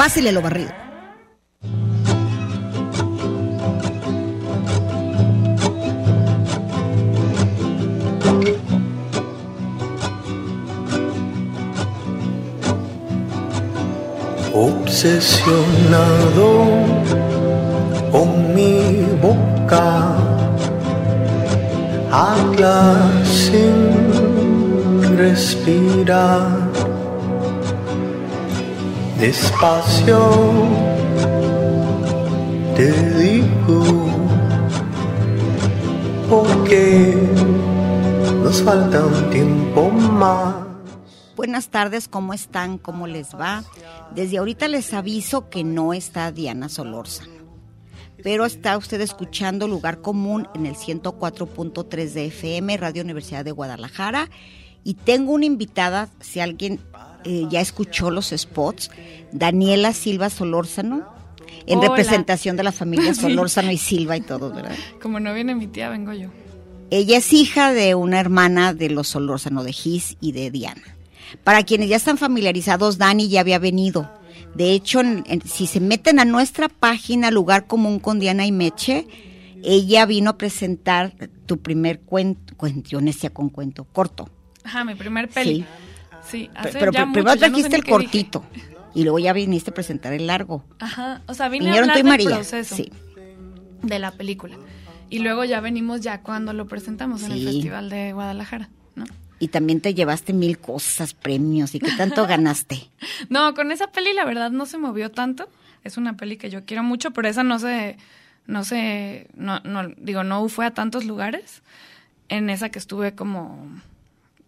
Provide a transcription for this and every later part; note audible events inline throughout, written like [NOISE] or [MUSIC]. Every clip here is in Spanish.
Pásele lo barrido. Obsesionado con mi boca, habla sin respirar. Despacio te digo, porque nos falta un tiempo más. Buenas tardes, ¿cómo están? ¿Cómo les va? Desde ahorita les aviso que no está Diana Solórzano, pero está usted escuchando Lugar Común en el 104.3 de FM, Radio Universidad de Guadalajara, y tengo una invitada, si alguien eh, ya escuchó los spots, Daniela Silva Solórzano, en Hola. representación de la familia [LAUGHS] Sí. Solórzano y Silva y todos, ¿verdad? Como no viene mi tía, vengo yo. Ella es hija de una hermana de los Solórzano, de Gis y de Diana. Para quienes ya están familiarizados, Dani ya había venido. De hecho, en- en- si se meten a nuestra página Lugar Común con Diana y Meche, ella vino a presentar tu primer cuento, cuento, yo con cuento, corto. Ajá, mi primer peli. Sí. Sí, hace Pero ya pr- primero ya no sé trajiste el dije. cortito y luego ya viniste a presentar el largo. Ajá, o sea, vine Vinieron a hablar del María. proceso Sí. de la película. Y luego ya venimos ya cuando lo presentamos en el. Festival de Guadalajara, ¿no? Y también te llevaste mil cosas, premios y qué tanto ganaste. [LAUGHS] No, con esa peli la verdad no se movió tanto. Es una peli que yo quiero mucho, pero esa no se, no se, no, no, digo, no fue a tantos lugares. En esa que estuve como,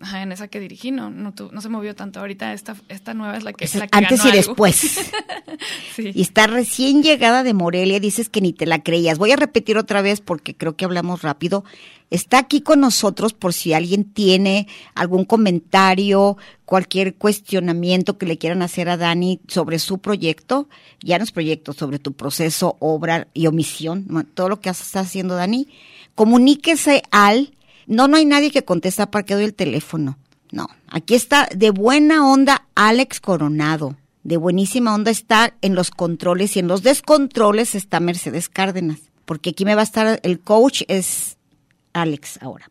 ajá, en esa que dirigí, no, no, tu- no se movió tanto. Ahorita esta, esta nueva es la que, la que antes ganó y algo. después. [LAUGHS] Sí. Y está recién llegada de Morelia, dices que ni te la creías. Voy a repetir otra vez porque creo que hablamos rápido. Está aquí con nosotros por si alguien tiene algún comentario, cualquier cuestionamiento que le quieran hacer a Dani sobre su proyecto, ya no es proyecto, sobre tu proceso, obra y omisión, todo lo que está haciendo Dani. Comuníquese al, no, no hay nadie que contesta para que doy el teléfono. No, aquí está de buena onda Alex Coronado. De buenísima onda está en los controles y en los descontroles está Mercedes Cárdenas. Porque aquí me va a estar el coach es Alex ahora.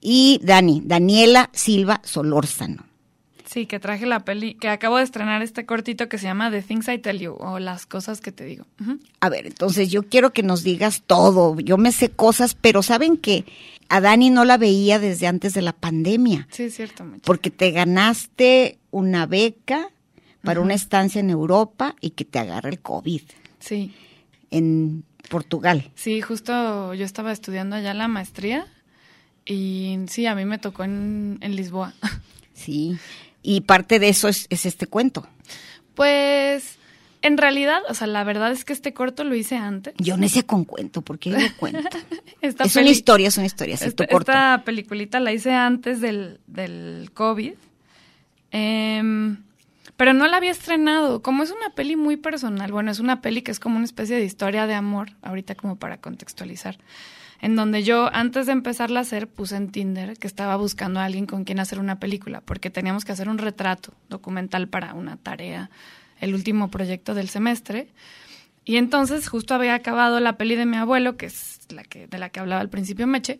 Y Dani, Daniela Silva Solórzano. Sí, que traje la peli, que acabo de estrenar este cortito que se llama The Things I Tell You, o Las Cosas que te digo. A ver, entonces yo quiero que nos digas todo. Yo me sé cosas, pero saben que a Dani no la veía desde antes de la pandemia. Sí, cierto. Porque te ganaste una beca para una estancia en Europa y que te agarra el COVID Sí, en Portugal. sí, justo yo estaba estudiando allá la maestría y sí, a mí me tocó en, en Lisboa. [LAUGHS] Sí. Y parte de eso es, es este cuento. Pues, en realidad, o sea, la verdad es que este corto lo hice antes. Yo necia con cuento, porque cuento. [LAUGHS] Esta es una historia, es una historia, sí, Esta, tu corto. esta peliculita la hice antes del, del COVID. Em, pero no la había estrenado. Como es una peli muy personal, bueno, es una peli que es como una especie de historia de amor, ahorita como para contextualizar. En donde yo, antes de empezarla a hacer, puse en Tinder que estaba buscando a alguien con quien hacer una película, porque teníamos que hacer un retrato documental para una tarea, el último proyecto del semestre. Y entonces justo había acabado la peli de mi abuelo, que es la que, de la que hablaba al principio Meche.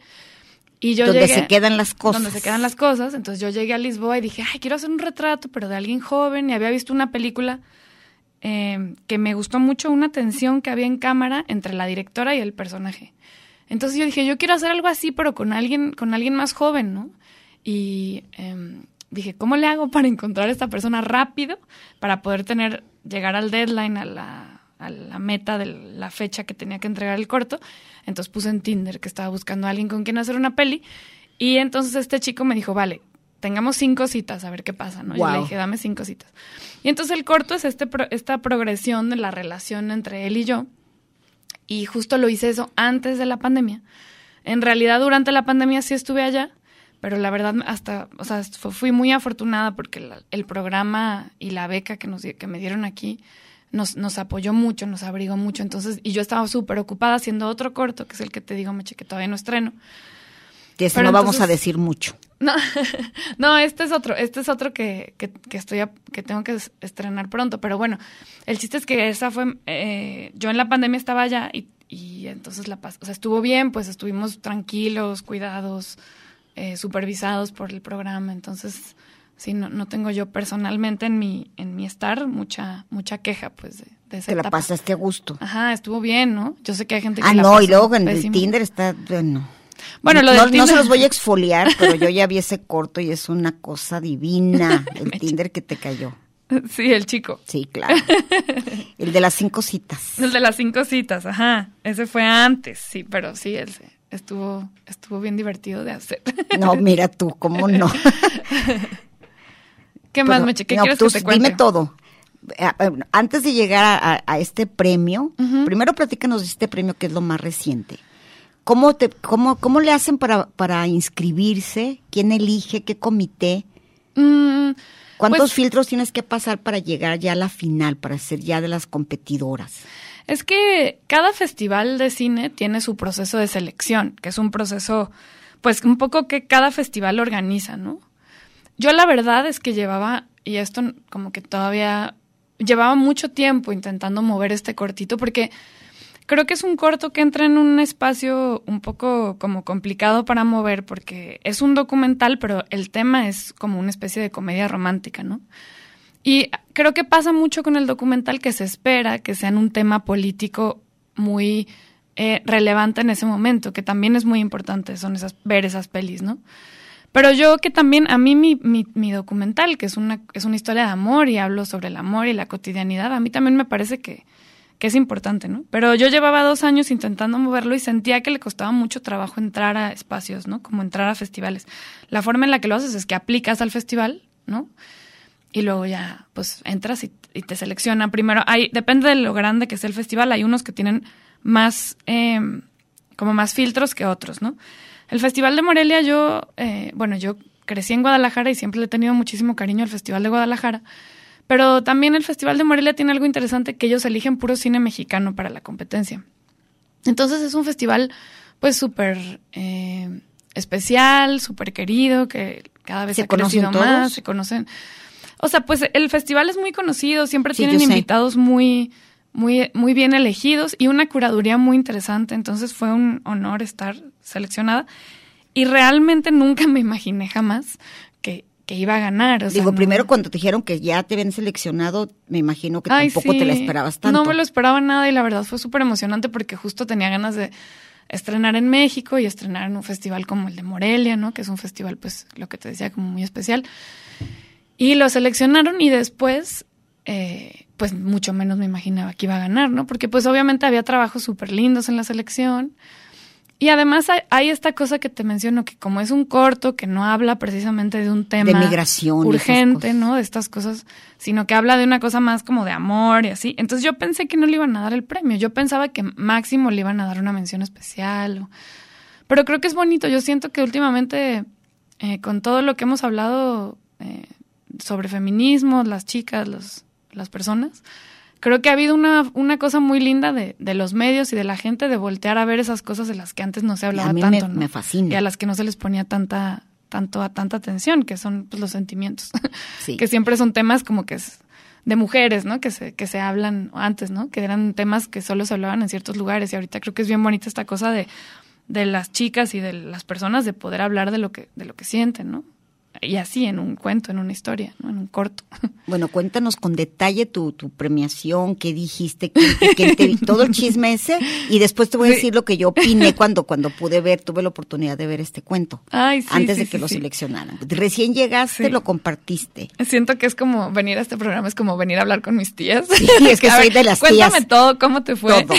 Y yo Donde llegué- se quedan las cosas. Donde se quedan las cosas. Entonces yo llegué a Lisboa y dije, ay, quiero hacer un retrato, pero de alguien joven. Y había visto una película eh, que me gustó mucho, una tensión que había en cámara entre la directora y el personaje. Entonces yo dije, yo quiero hacer algo así, pero con alguien, con alguien más joven, ¿no? Y em, dije, ¿cómo le hago para encontrar a esta persona rápido para poder tener, llegar al deadline, a la, a la meta de la fecha que tenía que entregar el corto? Entonces puse en Tinder que estaba buscando a alguien con quien hacer una peli. Y entonces este chico me dijo, vale, tengamos cinco citas, a ver qué pasa, ¿no? Y Wow. le dije, dame cinco citas. Y entonces el corto es este pro- esta progresión de la relación entre él y yo. Y justo lo hice eso antes de la pandemia. En realidad, durante la pandemia sí estuve allá, pero la verdad, hasta, o sea, fu- fui muy afortunada porque la- el programa y la beca que, nos, que me dieron aquí nos, nos apoyó mucho, nos abrigó mucho. Entonces, y yo estaba súper ocupada haciendo otro corto, que es el que te digo, Meche, que todavía no estreno. Pero no vamos a decir mucho. No, [LAUGHS] no, este es otro, este es otro que, que, que estoy a- que tengo que es- estrenar pronto. Pero bueno, el chiste es que esa fue, eh, yo en la pandemia estaba allá y, y entonces la pas- o sea, estuvo bien, pues estuvimos tranquilos, cuidados, eh, supervisados por el programa. Entonces, sí, no, no tengo yo personalmente en mi, en mi estar mucha, mucha queja, pues, de, de esa Te la etapa. pasaste a gusto. Ajá, estuvo bien, ¿no? Yo sé que hay gente que Ah, la no, y luego en el. Tinder está, bueno. Bueno, lo no, del no Tinder- se los voy a exfoliar, pero yo ya [LAUGHS] vi ese corto y es una cosa divina, [LAUGHS] el Tinder que te cayó. Sí, el chico. Sí, claro. [LAUGHS] El de las cinco citas. El de las cinco citas, ajá. Ese fue antes, sí, pero sí, ese estuvo, estuvo bien divertido de hacer. [LAUGHS] No, mira tú, cómo no. [LAUGHS] ¿Qué más, Meche? ¿Qué no, quieres tú que te cuente? Dime todo. Ah, ah, Antes de llegar a, a- a este premio, primero platícanos de este premio que es lo más reciente. ¿Cómo, te, cómo, cómo le hacen para, para inscribirse? ¿Quién elige? ¿Qué comité? Mm, ¿Cuántos pues, filtros tienes que pasar para llegar ya a la final, para ser ya de las competidoras? Es que cada festival de cine tiene su proceso de selección, que es un proceso, pues un poco que cada festival organiza, ¿no? Yo la verdad es que llevaba, y esto como que todavía, llevaba mucho tiempo intentando mover este cortito, porque creo que es un corto que entra en un espacio un poco como complicado para mover, porque es un documental, pero el tema es como una especie de comedia romántica, ¿no? Y creo que pasa mucho con el documental que se espera que sean un tema político muy eh, relevante en ese momento, que también es muy importante, son esas, ver esas pelis, ¿no? Pero yo que también, a mí mi, mi, mi documental, que es una, es una historia de amor y hablo sobre el amor y la cotidianidad, a mí también me parece que, que es importante, ¿no? Pero yo llevaba dos años intentando moverlo y sentía que le costaba mucho trabajo entrar a espacios, ¿no? Como entrar a festivales. La forma en la que lo haces es que aplicas al festival, ¿no? Y luego ya, pues entras y, y te seleccionan. Primero, hay, depende de lo grande que sea el festival, hay unos que tienen más, eh, como más filtros que otros, ¿no? El Festival de Morelia, yo, eh, bueno, yo crecí en Guadalajara y siempre le he tenido muchísimo cariño al Festival de Guadalajara. Pero también el Festival de Morelia tiene algo interesante que ellos eligen puro cine mexicano para la competencia. Entonces es un festival pues súper eh, especial, súper querido, que cada vez ¿Se ha crecido todos? más, se conocen. O sea, pues el festival es muy conocido, siempre Sí, tienen sé. invitados muy, muy, muy bien elegidos y una curaduría muy interesante. Entonces fue un honor estar seleccionada. Y realmente nunca me imaginé jamás que, que iba a ganar. o sea, Digo, no- primero cuando te dijeron que ya te habían seleccionado, me imagino que Ay, tampoco te la esperabas tanto. No me lo esperaba nada y la verdad fue súper emocionante porque justo tenía ganas de estrenar en México y estrenar en un festival como el de Morelia, ¿no? Que es un festival, pues, lo que te decía, como muy especial. Y lo seleccionaron y después, eh, pues, mucho menos me imaginaba que iba a ganar, ¿no? Porque, pues, obviamente había trabajos súper lindos en la selección. Y además hay, hay esta cosa que te menciono, que como es un corto que no habla precisamente de un tema migración y esas urgente. ¿no? De estas cosas, sino que habla de una cosa más como de amor y así. Entonces yo pensé que no le iban a dar el premio. Yo pensaba que máximo le iban a dar una mención especial. o- Pero creo que es bonito. Yo siento que últimamente, eh, con todo lo que hemos hablado eh, sobre feminismo, las chicas, los, las personas, creo que ha habido una, una cosa muy linda de, de los medios y de la gente de voltear a ver esas cosas de las que antes no se hablaba a mí tanto. me, ¿no? me fascina. Y a las que no se les ponía tanta tanto a tanta atención, que son pues, los sentimientos, Sí. [LAUGHS] que siempre son temas como que es de mujeres, ¿no? Que se que se hablan antes, ¿no? Que eran temas que solo se hablaban en ciertos lugares y ahorita creo que es bien bonita esta cosa de de las chicas y de las personas de poder hablar de lo que de lo que sienten, ¿no? Y así en un cuento, en una historia, ¿no? en un corto. [LAUGHS] Bueno, cuéntanos con detalle tu, tu premiación, qué dijiste, qué, qué te- todo el chisme ese, y después te voy a decir lo que yo opiné cuando, cuando pude ver, tuve la oportunidad de ver este cuento, Ay, sí, antes sí, de que sí, lo seleccionaran. Recién llegaste, lo compartiste. Siento que es como venir a este programa, es como venir a hablar con mis tías. Sí, es que [LAUGHS] A soy de las Cuéntame tías. todo, ¿cómo te fue? Todo.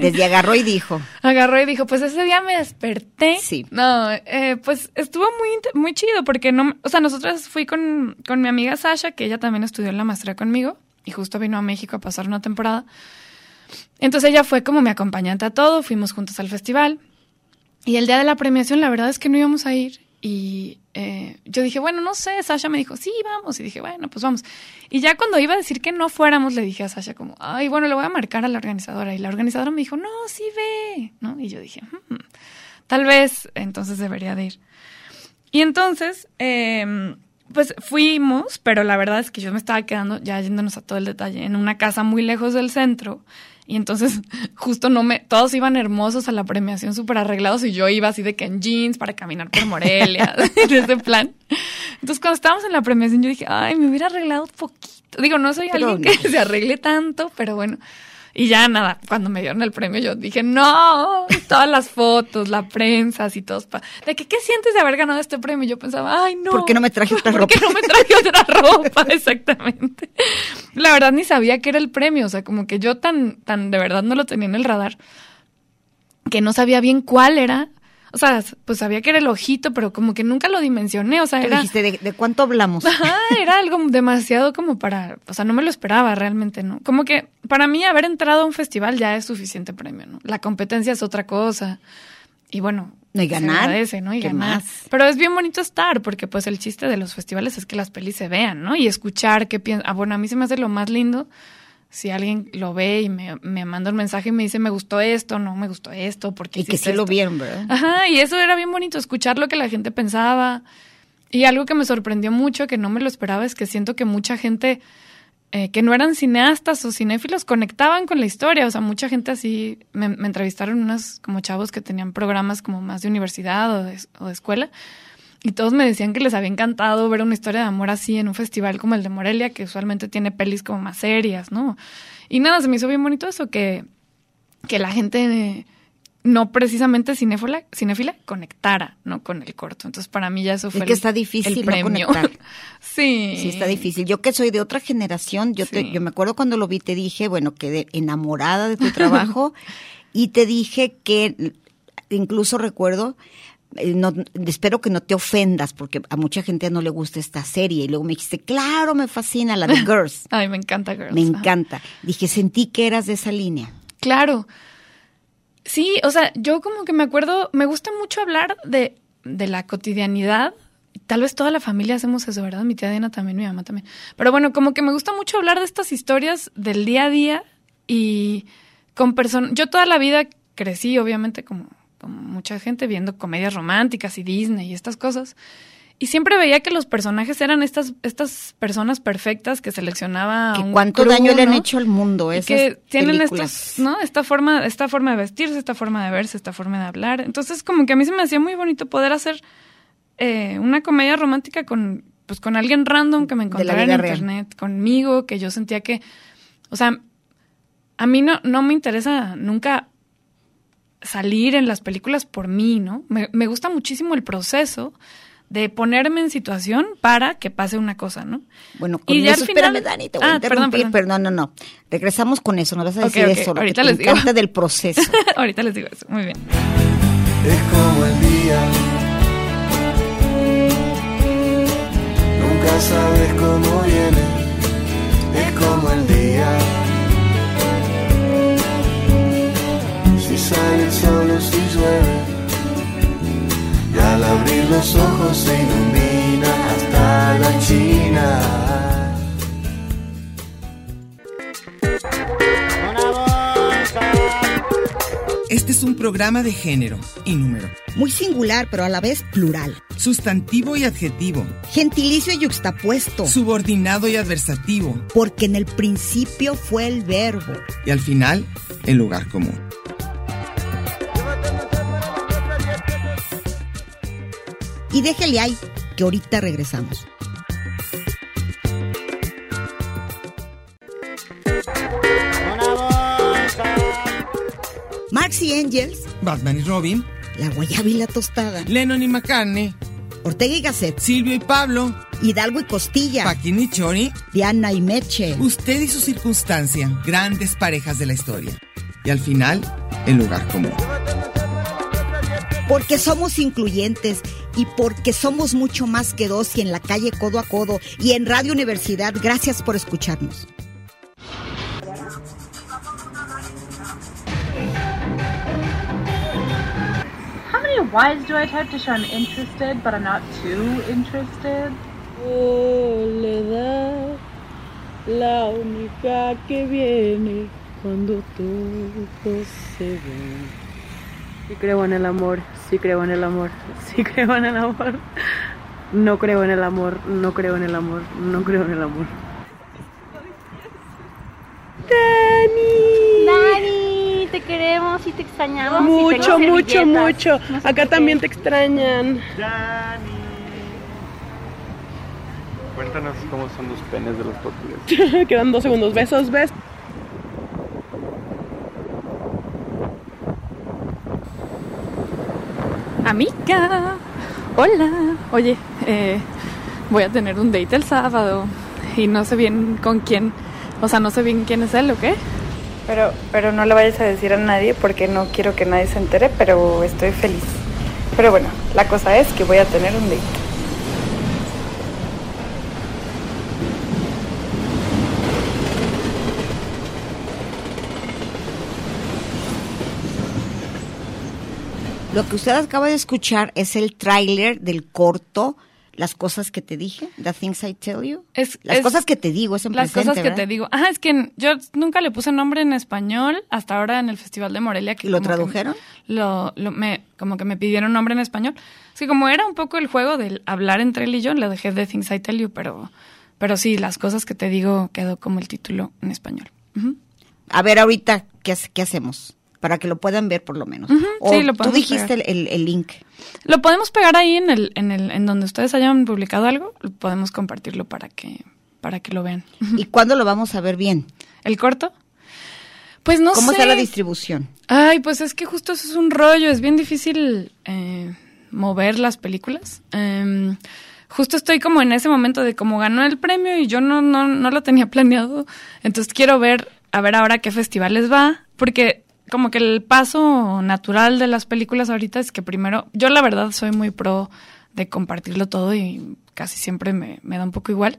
Desde agarró y dijo. [LAUGHS] Agarró y dijo, pues ese día me desperté. Sí. No, eh, pues estuvo muy, muy chido porque no, o sea, nosotras fui con, con mi amiga Sasha, que ella también estudió en la maestría conmigo y justo vino a México a pasar una temporada. Entonces ella fue como mi acompañante a todo, fuimos juntos al festival y el día de la premiación la verdad es que no íbamos a ir y eh, yo dije, bueno, no sé, Sasha me dijo, sí, vamos y dije, bueno, pues vamos. Y ya cuando iba a decir que no fuéramos, le dije a Sasha como, ay, bueno, le voy a marcar a la organizadora y la organizadora me dijo, no, sí ve, ¿no? Y yo dije, "Hmm, tal vez entonces debería de ir. Y entonces, eh, pues fuimos, pero la verdad es que yo me estaba quedando, ya yéndonos a todo el detalle, en una casa muy lejos del centro. Y entonces, [LAUGHS] justo no me, todos iban hermosos a la premiación, súper arreglados, y yo iba así de que en jeans para caminar por Morelia, [LAUGHS] de ese plan. Entonces, cuando estábamos en la premiación, yo dije, ay, me hubiera arreglado poquito. Digo, no soy Pero alguien no. que se arregle tanto, pero bueno. Y ya nada, cuando me dieron el premio yo dije, no, todas las fotos, la prensa, así todos. pa- de que, ¿qué sientes de haber ganado este premio? Yo pensaba, ay, no. ¿Por qué no me traje otra [LAUGHS] ¿Por qué ropa? no me traje otra ropa? [LAUGHS] Exactamente. La verdad ni sabía que era el premio, o sea, como que yo tan, tan de verdad no lo tenía en el radar, que no sabía bien cuál era. O sea, pues sabía que era el ojito, pero como que nunca lo dimensioné, o sea, era... dijiste, ¿de, de cuánto hablamos? [LAUGHS] Ajá, era algo demasiado como para, o sea, no me lo esperaba realmente, ¿no? Como que para mí haber entrado a un festival ya es suficiente premio, ¿no? La competencia es otra cosa. Y bueno, No, y se ganar, agradece, ¿no? Y ¿qué ganar. más? Pero es bien bonito estar, porque pues el chiste de los festivales es que las pelis se vean, ¿no? Y escuchar qué piensan. Ah, bueno, a mí se me hace lo más lindo si alguien lo ve y me, me manda un mensaje y me dice, me gustó esto, no me gustó esto, porque Y que sí lo vieron, ¿verdad? Ajá, y eso era bien bonito, escuchar lo que la gente pensaba. Y algo que me sorprendió mucho, que no me lo esperaba, es que siento que mucha gente eh, que no eran cineastas o cinéfilos conectaban con la historia. O sea, mucha gente así, me, me entrevistaron unos como chavos que tenían programas como más de universidad o de, o de escuela. Y todos me decían que les había encantado ver una historia de amor así en un festival como el de Morelia, que usualmente tiene pelis como más serias, ¿no? Y nada, se me hizo bien bonito eso, que, que la gente no precisamente cinéfila, cinéfila conectara, ¿no? Con el corto. Entonces, para mí ya eso Es fue que el- está difícil el no premio. conectar. [LAUGHS] sí. Sí, está difícil. Yo que soy de otra generación, yo, te- yo me acuerdo cuando lo vi, te dije, bueno, quedé enamorada de tu trabajo [LAUGHS] y te dije que incluso recuerdo, no, espero que no te ofendas porque a mucha gente no le gusta esta serie y luego me dijiste, claro, me fascina la de [LAUGHS] Girls, Ay, me encanta Girls. me encanta. Dije, sentí que eras de esa línea. Claro. Sí, o sea, yo como que me acuerdo, me gusta mucho hablar de, de la cotidianidad. Tal vez toda la familia hacemos eso, ¿verdad? Mi tía Diana también, mi mamá también. Pero bueno, como que me gusta mucho hablar de estas historias del día a día y con personas. Yo toda la vida crecí, obviamente, como, como mucha gente, viendo comedias románticas y Disney y estas cosas. Y siempre veía que los personajes eran estas, estas personas perfectas que seleccionaba Que un cuánto crew, daño le han hecho al mundo Y esas que tienen películas. estos, ¿no? Esta forma, esta forma de vestirse, esta forma de verse, esta forma de hablar. Entonces, como que a mí se me hacía muy bonito poder hacer eh, una comedia romántica con, pues, con alguien random que me encontrara en real. internet, conmigo, que yo sentía que, o sea, a mí no, no me interesa nunca salir en las películas por mí, ¿no? Me, me gusta muchísimo el proceso de ponerme en situación para que pase una cosa, ¿no? Bueno, con Y ya eso, al final- espérame, Dani, te voy a Ah, perdón, interrumpir, perdón. pero no, no, no. Regresamos con eso, no vas a decir eso, lo que ahorita te les digo. encanta del proceso. [LAUGHS] Ahorita les digo eso, muy bien. es como el día. Nunca sabes cómo viene, es como el día. Sale el sol o si llueve, y al abrir los ojos se ilumina hasta la China. Este es un programa de género y número, Muy singular, pero a la vez plural. sustantivo y adjetivo, Gentilicio y yuxtapuesto. subordinado y adversativo, Porque en el principio fue el verbo. y al final, el lugar común. Y déjele ahí, que ahorita regresamos. Marx y Angels, Batman y Robin, La Guayaba y la Tostada, Lennon y McCartney, Ortega y Gasset, Silvio y Pablo, Hidalgo y Costilla, Paquín y Chori, Diana y Meche. usted y su circunstancia, grandes parejas de la historia. Y al final, el lugar común. Porque somos incluyentes y porque somos mucho más que dos y en la calle codo a codo y en Radio Universidad. Gracias por escucharnos. How many wives do I type to show I'm interested, but I'm not too interested? Soledad, la única que viene cuando todos se van. Sí creo en el amor, sí creo en el amor, [LAUGHS] sí creo en el amor. No creo en el amor, no creo en el amor, no creo en el amor. Dani. Dani, te queremos y te extrañamos. y Mucho, tengo mucho, mucho. No sé Acá también te extrañan. Cuéntanos cómo son los penes de los portugueses. [LAUGHS] Quedan dos segundos. Besos, besos. Amiga, hola. Oye, eh, voy a tener un date el sábado y no sé bien con quién, o sea, no sé bien quién es él o qué. Pero, pero no le vayas a decir a nadie porque no quiero que nadie se entere, pero estoy feliz. Pero bueno, la cosa es que voy a tener un date. Lo que usted acaba de escuchar es el tráiler del corto Las cosas que te dije, The Things I Tell You. Es, Las es- cosas que te digo, es en Las presente, cosas que ¿verdad? te digo. Ah, es que yo nunca le puse nombre en español hasta ahora en el Festival de Morelia. Que ¿Y lo que tradujeron? Lo, lo- me, como que me pidieron nombre en español. Sí, como era un poco el juego del hablar entre él y yo, le dejé The Things I Tell You, pero, pero sí, las cosas que te digo quedó como el título en español. A ver, ahorita, ¿qué, qué hacemos? Para que lo puedan ver por lo menos. Ujú, O sí, lo tú podemos dijiste el, pegar. el- el link. Lo podemos pegar ahí en el, en el, en donde ustedes hayan publicado algo, podemos compartirlo para que, para que lo vean. ¿Y cuándo lo vamos a ver bien? ¿El corto? Pues no ¿Cómo sé. está la distribución? Ay, pues es que justo eso es un rollo, es bien difícil eh, mover las películas. Em, justo estoy como en ese momento de como ganó el premio y yo no, no, no lo tenía [LAUGHS] planeado. Entonces quiero ver, a ver ahora qué festivales va, porque como que el paso natural de las películas ahorita es que primero, yo la verdad soy muy pro de compartirlo todo y casi siempre me, me da un poco igual.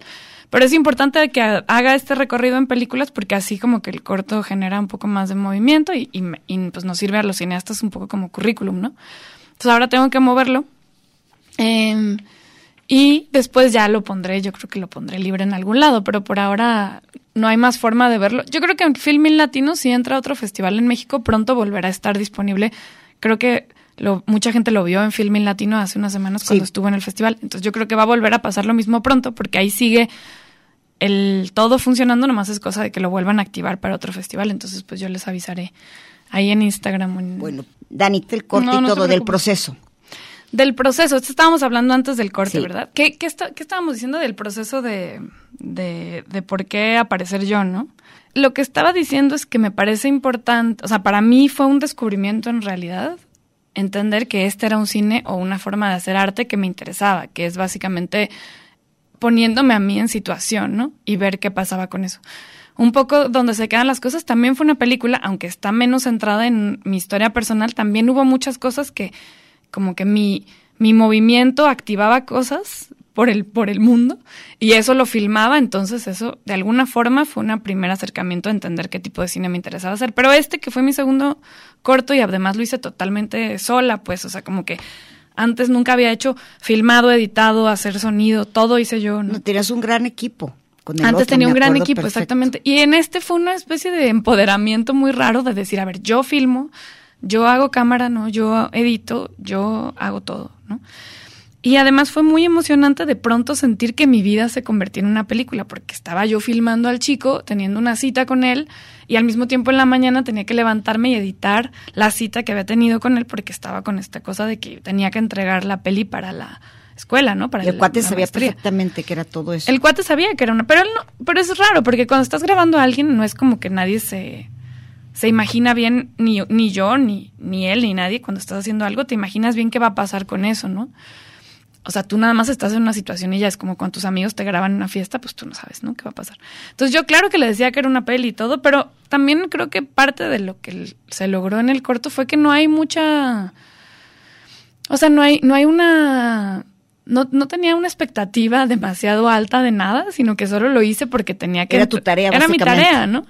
Pero es importante que ha- haga este recorrido en películas porque así como que el corto genera un poco más de movimiento y, y y, pues nos sirve a los cineastas un poco como currículum, ¿no? Entonces ahora tengo que moverlo. Em, y después ya lo pondré, yo creo que lo pondré libre en algún lado, pero por ahora no hay más forma de verlo. Yo creo que en Filmin Latino, si entra a otro festival en México, pronto volverá a estar disponible. Creo que lo, mucha gente lo vio en Filmin Latino hace unas semanas cuando Sí. estuvo en el festival. Entonces yo creo que va a volver a pasar lo mismo pronto, porque ahí sigue el todo funcionando, nomás es cosa de que lo vuelvan a activar para otro festival. Entonces, pues yo les avisaré ahí en Instagram. en- Bueno, Danita, el corto No, y no todo del proceso. Del proceso, esto estábamos hablando antes del corte, Sí. ¿verdad? ¿Qué, qué, está- qué estábamos diciendo del proceso de, de, de por qué aparecer yo, no? Lo que estaba diciendo es que me parece importante, o sea, para mí fue un descubrimiento en realidad entender que este era un cine o una forma de hacer arte que me interesaba, que es básicamente poniéndome a mí en situación, ¿no? Y ver qué pasaba con eso. Un poco donde se quedan las cosas, también fue una película, aunque está menos centrada en mi historia personal, también hubo muchas cosas que como que mi, mi movimiento activaba cosas por el, por el mundo y eso lo filmaba, entonces eso de alguna forma fue un primer acercamiento a entender qué tipo de cine me interesaba hacer. Pero este que fue mi segundo corto y además lo hice totalmente sola, pues, o sea, como que antes nunca había hecho filmado, editado, hacer sonido, todo hice yo, ¿no? No, tenías un gran equipo. Con el Antes otro, tenía un gran equipo, perfecto. exactamente. Y en este fue una especie de empoderamiento muy raro de decir, a ver, yo filmo, yo hago cámara, ¿no? Yo edito, yo hago todo, ¿no? Y además fue muy emocionante de pronto sentir que mi vida se convertía en una película, porque estaba yo filmando al chico, teniendo una cita con él, y al mismo tiempo en la mañana tenía que levantarme y editar la cita que había tenido con él, porque estaba con esta cosa de que tenía que entregar la peli para la escuela, ¿no? Para Y el cuate la sabía maestría. perfectamente que era todo eso. El cuate sabía que era una, pero él no, pero es raro porque cuando estás grabando a alguien no es como que nadie se se imagina bien ni, ni yo ni ni él ni nadie cuando estás haciendo algo te imaginas bien qué va a pasar con eso, ¿no? O sea, tú nada más estás en una situación y ya es como cuando tus amigos te graban en una fiesta, pues tú no sabes, ¿no? ¿Qué va a pasar? Entonces yo claro que le decía que era una peli y todo, pero también creo que parte de lo que se logró en el corto fue que no hay mucha... O sea, no hay, no hay una... No, no tenía una expectativa demasiado alta de nada, sino que solo lo hice porque tenía que... Era tu tarea, Era mi tarea, ¿no?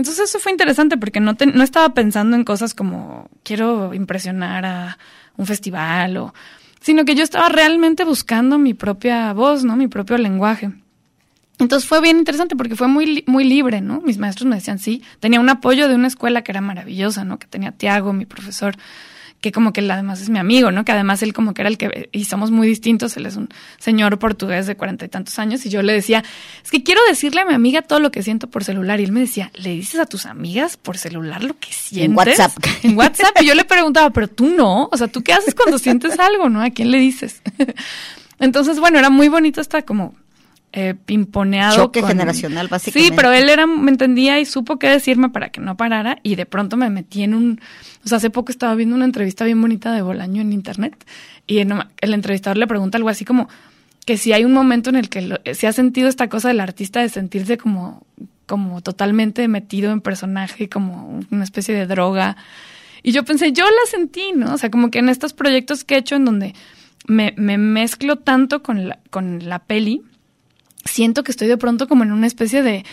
Entonces eso fue interesante porque no, no estaba pensando en cosas como quiero impresionar a un festival o... Sino que yo estaba realmente buscando mi propia voz, ¿no? Mi propio lenguaje. Entonces fue bien interesante porque fue muy, muy libre, ¿no? Mis maestros me decían sí. Tenía un apoyo de una escuela que era maravillosa, ¿no? Que tenía Tiago, mi profesor, que como que él además es mi amigo, ¿no? Que además él como que era el que, y somos muy distintos, él es un señor portugués de cuarenta y tantos años, y yo le decía, es que quiero decirle a mi amiga todo lo que siento por celular, y él me decía, ¿le dices a tus amigas por celular lo que sientes? WhatsApp. [LAUGHS] En WhatsApp, y yo le preguntaba, pero tú no, o sea, ¿tú qué haces cuando sientes algo, no? ¿A quién le dices? [LAUGHS] Entonces, bueno, era muy bonito esta como eh, pimponeado. Choque con- generacional, básicamente. Sí, pero él era, me entendía y supo qué decirme para que no parara y de pronto me metí en un, o sea, hace poco estaba viendo una entrevista bien bonita de Bolaño en internet y en- el entrevistador le pregunta algo así como que si hay un momento en el que lo- se ha sentido esta cosa del artista de sentirse como, como totalmente metido en personaje, como una especie de droga. Y yo pensé, yo la sentí, ¿no? O sea, como que en estos proyectos que he hecho en donde me, me mezclo tanto con la, con la peli, siento que estoy de pronto como en una especie de,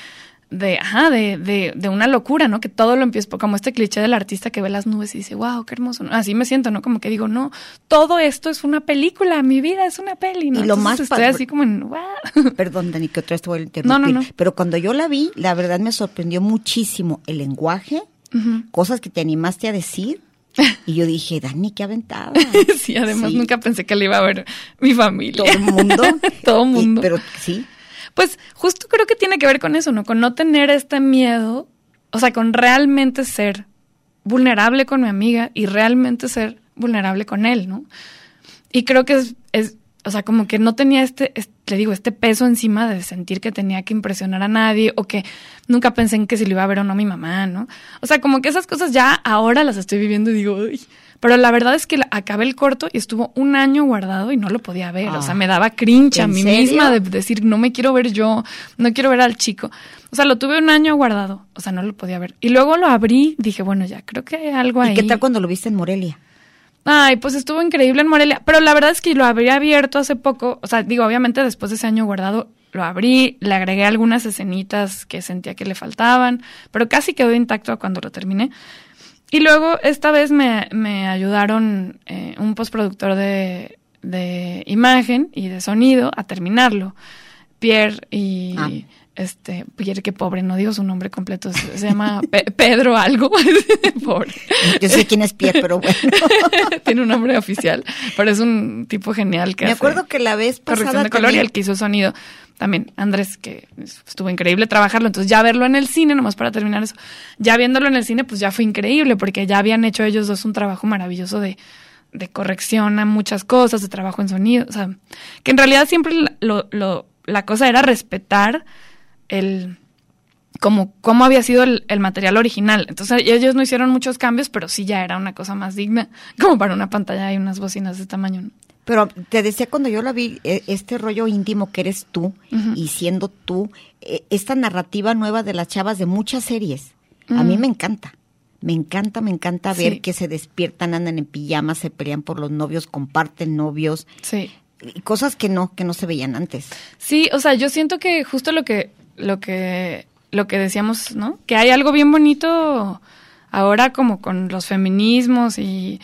de, ajá, de, de, de una locura, ¿no? Que todo lo empiezo, como este cliché del artista que ve las nubes y dice, wow, qué hermoso. Así me siento, ¿no? Como que digo, no, todo esto es una película, mi vida es una peli, ¿no? Y lo Entonces más estoy así como en, wow. [LAUGHS] Perdón, Dani, que otra vez te voy a interrumpir. No, no, no. Pero cuando yo la vi, la verdad me sorprendió muchísimo el lenguaje, cosas que te animaste a decir. Y yo dije, Dani, qué aventada. [LAUGHS] Sí, además Sí. nunca pensé que le iba a ver mi familia. Todo el mundo. [LAUGHS] Todo el Y- mundo. pero sí. Pues justo creo que tiene que ver con eso, ¿no? Con no tener este miedo, o sea, con realmente ser vulnerable con mi amiga y realmente ser vulnerable con él, ¿no? Y creo que es, es o sea, como que no tenía este, es- le digo, este peso encima de sentir que tenía que impresionar a nadie o que nunca pensé en que si lo iba a ver o no mi mamá, ¿no? O sea, como que esas cosas ya ahora las estoy viviendo y digo, uy. Pero la verdad es que acabé el corto y estuvo un año guardado y no lo podía ver. o sea, me daba cringe a ¿En mí serio? misma de decir, no me quiero ver yo, no quiero ver al chico. O sea, lo tuve un año guardado, o sea, no lo podía ver. Y luego lo abrí, dije, bueno, ya, creo que hay algo ahí. ¿Y qué tal cuando lo viste en Morelia? Ay, pues estuvo increíble en Morelia, pero la verdad es que lo habría abierto hace poco, o sea, digo, obviamente después de ese año guardado, lo abrí, le agregué algunas escenitas que sentía que le faltaban, pero casi quedó intacto cuando lo terminé. Y luego esta vez me, me ayudaron eh, un postproductor de, de imagen y de sonido a terminarlo. Pierre y Ah. este Pierre, qué pobre, no digo su nombre completo, se, se llama [LAUGHS] Pe- Pedro algo, [LAUGHS] pobre. Yo sé quién es Pierre, pero bueno. [LAUGHS] Tiene un nombre oficial, pero es un tipo genial que Me hace acuerdo que la vez corrección pasada de color y el que hizo sonido también, Andrés, que estuvo increíble trabajarlo. Entonces ya verlo en el cine, nomás para terminar eso, ya viéndolo en el cine, pues ya fue increíble, porque ya habían hecho ellos dos un trabajo maravilloso de, de corrección a muchas cosas, de trabajo en sonido. O sea, que en realidad siempre lo, lo- la cosa era respetar el como cómo había sido el, el material original. Entonces ellos no hicieron muchos cambios, pero sí ya era una cosa más digna, como para una pantalla y unas bocinas de tamaño. ¿no? Pero te decía cuando yo la vi, eh, este rollo íntimo que eres tú y siendo tú, eh, esta narrativa nueva de las chavas de muchas series, a mí me encanta. Me encanta, me encanta ver Sí. que se despiertan, andan en pijamas, se pelean por los novios, comparten novios, Sí. y cosas que no, que no se veían antes. Sí, o sea, yo siento que justo lo que, lo que, lo que decíamos, ¿no? Que hay algo bien bonito ahora como con los feminismos y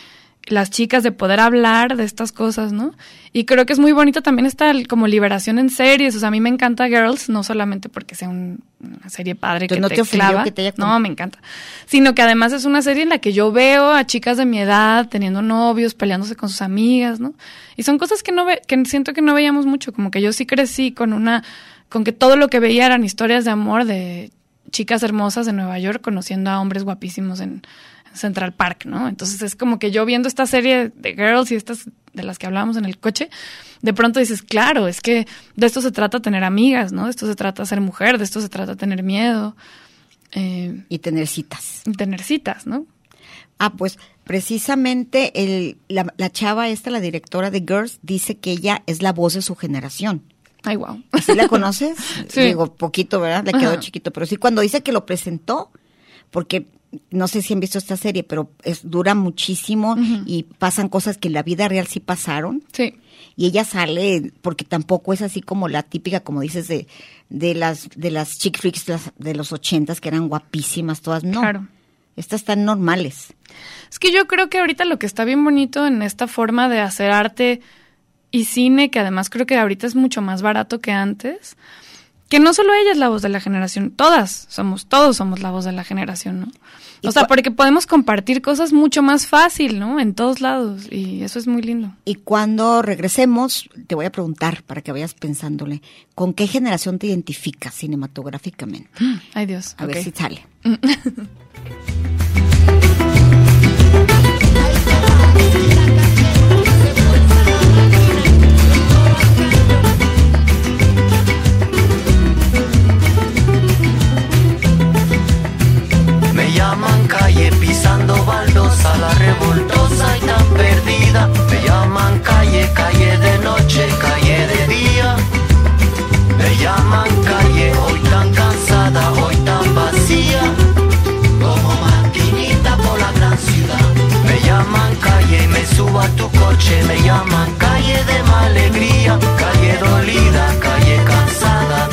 las chicas de poder hablar de estas cosas, ¿no? Y creo que es muy bonito también esta como liberación en series. O sea, a mí me encanta Girls, no solamente porque sea un- una serie padre que ¿no te, te clava. que te haya no, me encanta. Sino que además es una serie en la que yo veo a chicas de mi edad teniendo novios, peleándose con sus amigas, ¿no? Y son cosas que no ve, que siento que no veíamos mucho, como que yo sí crecí con una, con que todo lo que veía eran historias de amor de chicas hermosas de Nueva York conociendo a hombres guapísimos en Central Park, ¿no? Entonces es como que yo viendo esta serie de Girls y estas de las que hablábamos en el coche, de pronto dices, claro, es que de esto se trata tener amigas, ¿no? De esto se trata ser mujer, de esto se trata tener miedo. Eh, y tener citas. Y tener citas, ¿no? Ah, pues precisamente el, la, la, chava esta, la directora de Girls, dice que ella es la voz de su generación. Ay, wow. ¿Sí la conoces? [LAUGHS] Sí. Digo, poquito, ¿verdad? Le quedó Ajá. chiquito, pero sí cuando dice que lo presentó, porque no sé si han visto esta serie, pero es dura muchísimo y pasan cosas que en la vida real sí pasaron. Sí. Y ella sale, porque tampoco es así como la típica, como dices, de, de las de las chick flicks de las- de los ochentas que eran guapísimas todas. No. Claro. Estas están normales. Es que yo creo que ahorita lo que está bien bonito en esta forma de hacer arte y cine, que además creo que ahorita es mucho más barato que antes, que no solo ella es la voz de la generación, todas somos, todos somos la voz de la generación, ¿no? O sea, porque podemos compartir cosas mucho más fácil, ¿no? En todos lados, y eso es muy lindo. Y cuando regresemos, te voy a preguntar para que vayas pensándole, ¿con qué generación te identificas cinematográficamente? [GASPS] Ay Dios. A ver si sale. [LAUGHS] baldosa, la revoltosa y tan perdida. Me llaman calle, calle de noche, calle de día. Me llaman calle, hoy tan cansada, hoy tan vacía. Como maquinita por la gran ciudad. Me llaman calle me subo a tu coche. Me llaman calle de mala alegría, calle dolida, calle cansada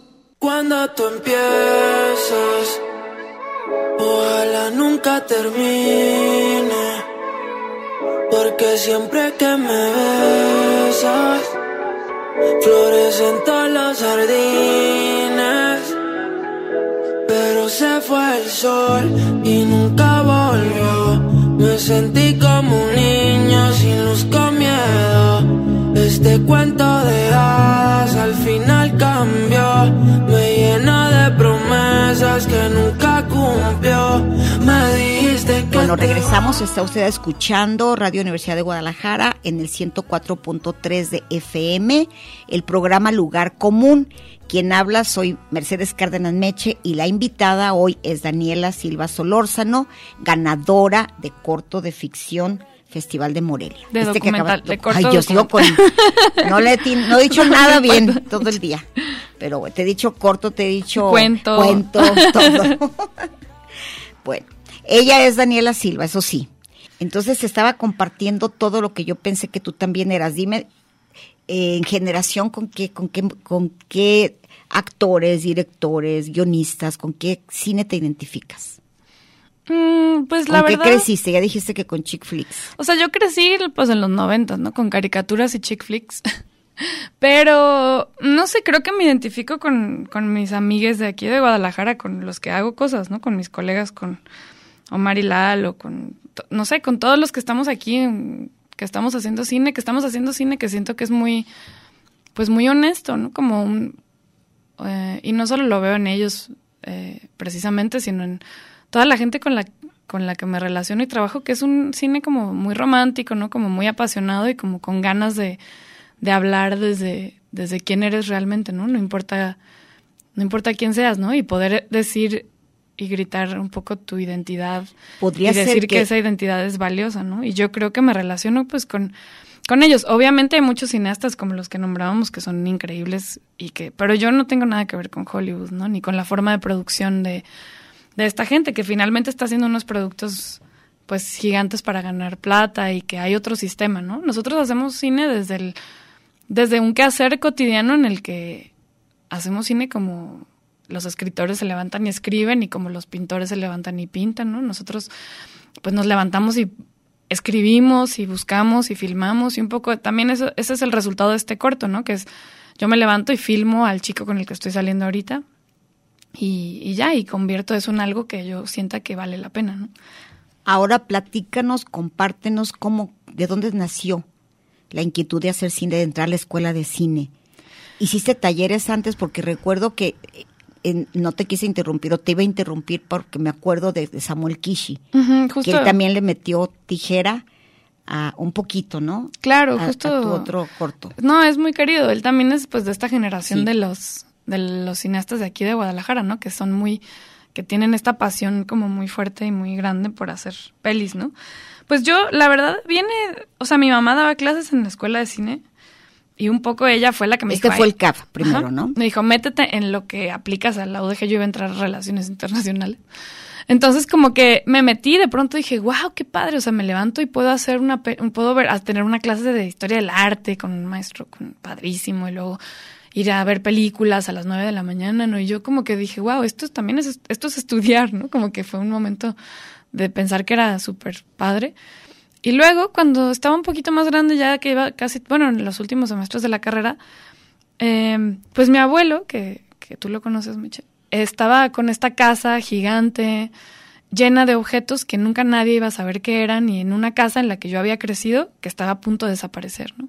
Cuando tú empiezas, ojalá nunca termine. Porque siempre que me besas, florecen todas las jardines. Pero se fue el sol y nunca volvió. Me sentí como un niño sin luz con miedo. Este cuento de hadas Me llena de promesas que nunca cumplió. Me dijiste que. Bueno, regresamos. Está usted escuchando Radio Universidad de Guadalajara en el 104.3 de FM, el programa Lugar Común. Quien habla soy Mercedes Cárdenas Meche y la invitada hoy es Daniela Silva Solórzano, ganadora de corto de ficción Festival de Morelia. Este De que documental, acabas- de corto Ay, yo sigo con... No, le no he dicho [LAUGHS] nada bien todo el día, pero te he dicho corto, te he dicho... Cuento. Cuento, [LAUGHS] todo. [LAUGHS] Bueno, ella es Daniela Silva, eso sí. Entonces estaba compartiendo todo lo que yo pensé que tú también eras. Dime, eh, en generación, ¿con qué, con qué, con qué actores, directores, guionistas, con qué cine te identificas? Mm, pues ¿Con la qué verdad. creciste? Ya dijiste que con chick flicks. O sea, yo crecí pues en los noventas, ¿no? Con caricaturas y chick flicks. [LAUGHS] Pero, no sé, creo que me identifico con, con mis amigues de aquí de Guadalajara, con los que hago cosas, ¿no? Con mis colegas, con Omar y Lalo, con, no sé, con todos los que estamos aquí, que estamos haciendo cine, que estamos haciendo cine que siento que es muy, pues muy honesto, ¿no? Como un, eh, y no solo lo veo en ellos eh, precisamente, sino en toda la gente con la con la que me relaciono y trabajo, que es un cine como muy romántico, ¿no? Como muy apasionado y como con ganas de, de hablar desde, desde quién eres realmente, ¿no? No importa, no importa quién seas, ¿no? Y poder decir y gritar un poco tu identidad Podría y ser decir que... que- esa identidad es valiosa, ¿no? Y yo creo que me relaciono pues con con ellos. Obviamente hay muchos cineastas como los que nombrábamos que son increíbles y que pero yo no tengo nada que ver con Hollywood, ¿no? Ni con la forma de producción de de esta gente que finalmente está haciendo unos productos pues gigantes para ganar plata y que hay otro sistema, ¿no? Nosotros hacemos cine desde el desde un quehacer cotidiano en el que hacemos cine como los escritores se levantan y escriben y como los pintores se levantan y pintan, ¿no? Nosotros pues nos levantamos y escribimos y buscamos y filmamos y un poco también eso, ese es el resultado de este corto, ¿no? Que es yo me levanto y filmo al chico con el que estoy saliendo ahorita y, y ya, y convierto eso en algo que yo sienta que vale la pena, ¿no? Ahora platícanos, compártenos cómo, de dónde nació la inquietud de hacer cine, de entrar a la escuela de cine. Hiciste talleres antes porque recuerdo que eh, no te quise interrumpir o te iba a interrumpir porque me acuerdo de, de Samuel Kishi, que él también le metió tijera a un poquito, ¿no? Claro, A- a justo. tu otro corto. No, es muy querido. Él también es pues de esta generación Sí. de los de los cineastas de aquí de Guadalajara, ¿no? Que son muy que tienen esta pasión como muy fuerte y muy grande por hacer pelis, ¿no? Pues yo, la verdad, viene, o sea, mi mamá daba clases en la escuela de cine y un poco ella fue la que me Este dijo. fue "Ay". el CAF primero, Ajá. ¿no? Me dijo, métete en lo que aplicas a la UDG, yo iba a entrar a Relaciones Internacionales. Entonces como que me metí, de pronto dije, wow, qué padre, o sea, me levanto y puedo hacer una, puedo ver, tener una clase de historia del arte con un maestro con, padrísimo y luego ir a ver películas a las nueve de la mañana, ¿no? Y yo como que dije, wow, esto es- también es, esto es estudiar, ¿no? Como que fue un momento de pensar que era súper padre. Y luego, cuando estaba un poquito más grande, ya que iba casi, bueno, en los últimos semestres de la carrera, eh, pues mi abuelo, que, que tú lo conoces, Miche, estaba con esta casa gigante, llena de objetos que nunca nadie iba a saber qué eran, y en una casa en la que yo había crecido, que estaba a punto de desaparecer, ¿no?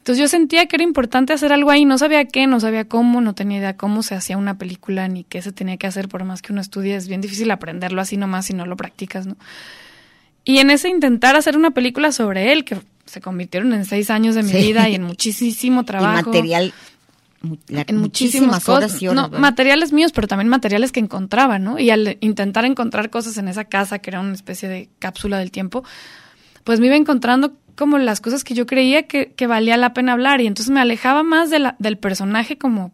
Entonces yo sentía que era importante hacer algo ahí, no sabía qué, no sabía cómo, no tenía idea cómo se hacía una película ni qué se tenía que hacer, por más que uno estudie, es bien difícil aprenderlo así nomás si no lo practicas, ¿no? Y en ese intentar hacer una película sobre él, que se convirtieron en seis años de mi Sí. vida y en muchísimo [LAUGHS] trabajo. Y material, la- en muchísimas horas cosas. y horas. no, materiales míos, pero también materiales que encontraba, ¿no? Y al intentar encontrar cosas en esa casa, que era una especie de cápsula del tiempo, pues me iba encontrando como las cosas que yo creía que, valía la pena hablar. Y entonces me alejaba más del personaje como,